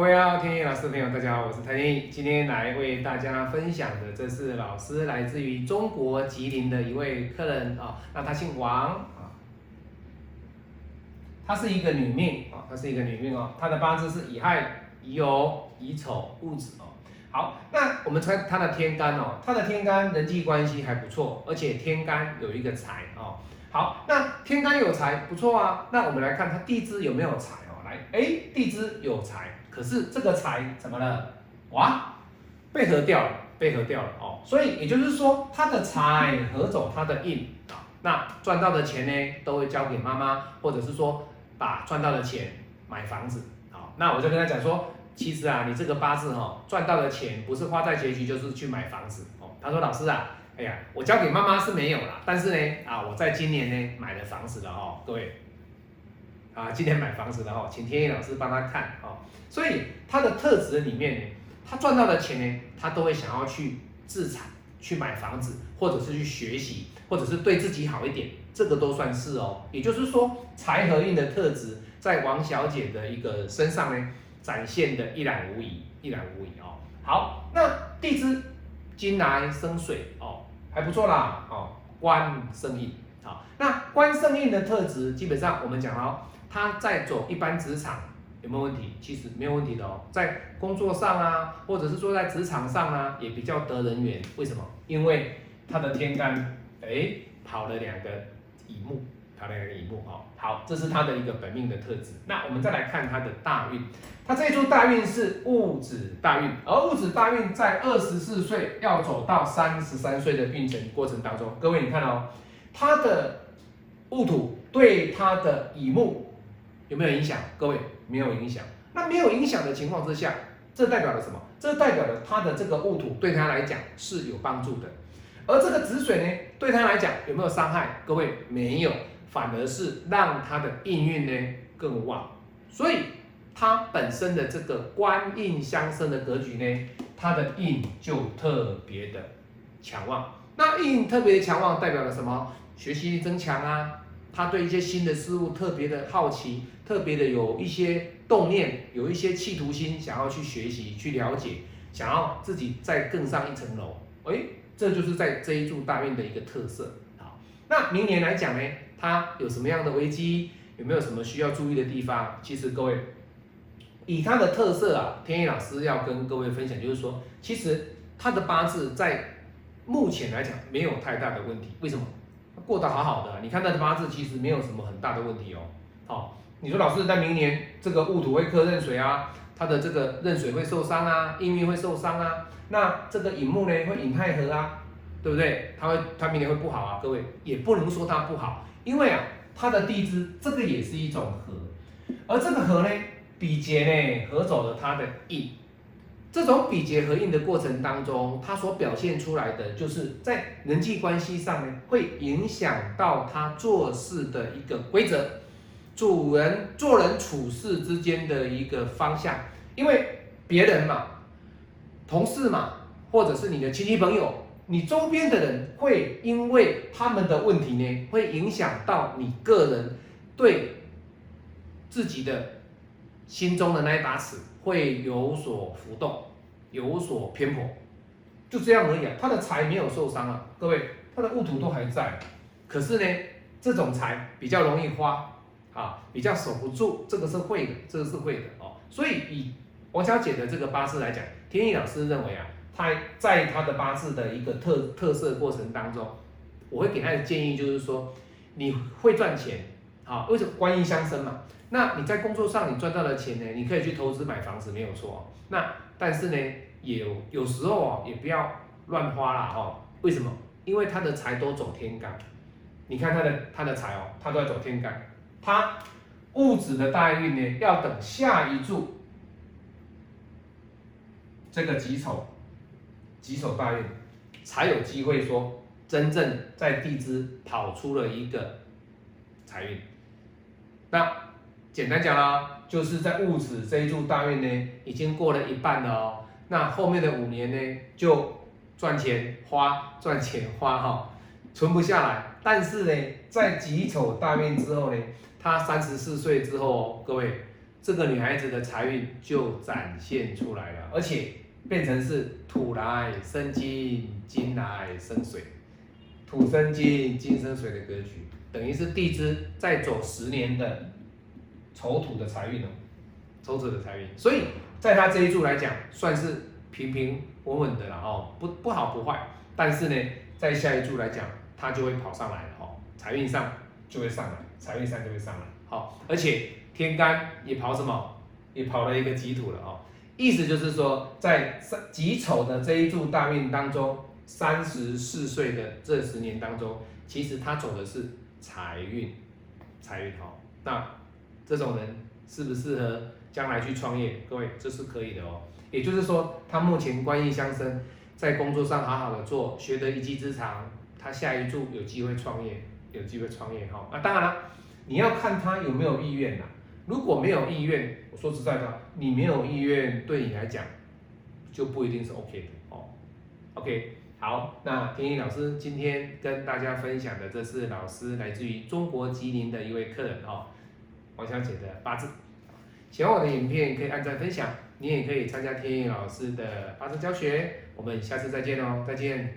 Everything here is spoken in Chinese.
各位好，天意老师的朋友，大家好，我是谭天意，今天来为大家分享的，这是老师来自于中国吉林的一位客人啊，那他姓王啊，她是一个女命啊，她是一个女命哦，她的八字是乙亥、乙酉、乙丑、戊子哦。好，那我们看她的天干哦，她的天干人际关系还不错，而且天干有一个财哦。好，那天干有财不错啊，那我们来看她地支有没有财哦，来，哎，地支有财。可是这个财怎么了？哇，被合掉了，被合掉了哦。所以也就是说，他的财合走他的印啊，那赚到的钱呢，都会交给妈妈，或者是说把赚到的钱买房子啊。那我就跟他讲说，其实啊，你这个八字哈，赚到的钱不是花在结局，就是去买房子哦。他说老师啊，哎呀，我交给妈妈是没有了，但是呢，啊，我在今年呢买了房子了哦，各位。啊，今天买房子的哈，请天意老师帮他看哦。所以他的特质里面呢，他赚到的钱呢，他都会想要去自产，去买房子，或者是去学习，或者是对自己好一点，这个都算是哦。也就是说，财和运的特质在王小姐的一个身上呢，展现的一览无遗，一览无遗哦。好，那地支金来生水哦，还不错啦哦，官生印好，那官生印的特质基本上我们讲哦。他在走一般职场有没有问题？其实没有问题的哦，在工作上啊，或者是说在职场上啊，也比较得人缘。为什么？因为他的天干哎跑了两个乙木，跑了两个乙木哦。好，这是他的一个本命的特质。那我们再来看他的大运，他这一柱大运是戊子大运，而戊子大运在二十四岁要走到三十三岁的运程过程当中，各位你看哦，他的戊土对他的乙木。有没有影响？各位没有影响。那没有影响的情况之下，这代表了什么？这代表了他的这个戊土对他来讲是有帮助的。而这个子水呢，对他来讲有没有伤害？各位没有，反而是让他的印运呢更旺。所以他本身的这个官印相生的格局呢，他的印就特别的强旺。那印特别强旺代表了什么？学习力增强啊。他对一些新的事物特别的好奇，特别的有一些动念，有一些企图心，想要去学习、去了解，想要自己再更上一层楼。哎，这就是在这一柱大运的一个特色。好，那明年来讲呢，他有什么样的危机？有没有什么需要注意的地方？其实各位，以他的特色啊，天意老师要跟各位分享，就是说，其实他的八字在目前来讲没有太大的问题。为什么？过得好好的，你看他的八字其实没有什么很大的问题哦。好，你说老师，在明年这个戊土会克壬水啊，他的这个壬水会受伤啊，印运会受伤啊，那这个乙木呢会引亥合啊，对不对？他会他明年会不好啊，各位也不能说他不好，因为啊，他的地支这个也是一种合，而这个合呢，比劫呢合走了他的印。这种比劫合印的过程当中，它所表现出来的，就是在人际关系上呢，会影响到他做事的一个规则，主人做人处事之间的一个方向。因为别人嘛，同事嘛，或者是你的亲戚朋友，你周边的人，会因为他们的问题呢，会影响到你个人对自己的心中的那一把尺。会有所浮动，有所偏颇，就这样而已啊。他的财没有受伤啊，各位，他的戊土都还在。可是呢，这种财比较容易花啊，比较守不住，这个是会的，这个是会的哦。所以以王小姐的这个八字来讲，天意老师认为啊，她在她的八字的一个特特色过程当中，我会给她的建议就是说，你会赚钱，好，为什么官印相生嘛？那你在工作上你赚到的钱呢？你可以去投资买房子，没有错。那但是呢，有有时候哦，也不要乱花啦哦。为什么？因为他的财都走天干。你看他的他的财哦，他都在走天干。他物质的大运呢，要等下一柱这个己丑己丑大运，才有机会说真正在地支跑出了一个财运。那。简单讲啦，就是在戊子这一柱大运呢，已经过了一半了哦。那后面的五年呢，就赚钱花，赚钱花哈，存不下来。但是呢，在己丑大运之后呢，他三十四岁之后哦，各位这个女孩子的财运就展现出来了，而且变成是土来生金，金来生水，土生金，金生水的格局，等于是地支在走十年的丑土的财运哦，丑土的财运，所以在他这一柱来讲，算是平平稳稳的了哦，不不好不坏，但是呢，在下一柱来讲，他就会跑上来了哦，财运上就会上来，财运上就会上来，好，而且。天干也跑什么？也跑了一个己土了哦。意思就是说，在三己丑的这一柱大运当中，三十四岁的这十年当中，其实他走的是财运，财运好。那这种人适不适合将来去创业？各位，这是可以的哦。也就是说，他目前官印相生，在工作上好好的做，学得一技之长，他下一注有机会创业，有机会创业哈。那当然，你要看他有没有意愿呐。如果没有意愿，我说实在的，你没有意愿，对你来讲就不一定是 OK 的哦。OK，好，那天意老师今天跟大家分享的，这是老师来自于中国吉林的一位客人哦，王小姐的八字。喜欢我的影片可以按赞分享，你也可以参加天意老师的八字教学。我们下次再见哦，再见。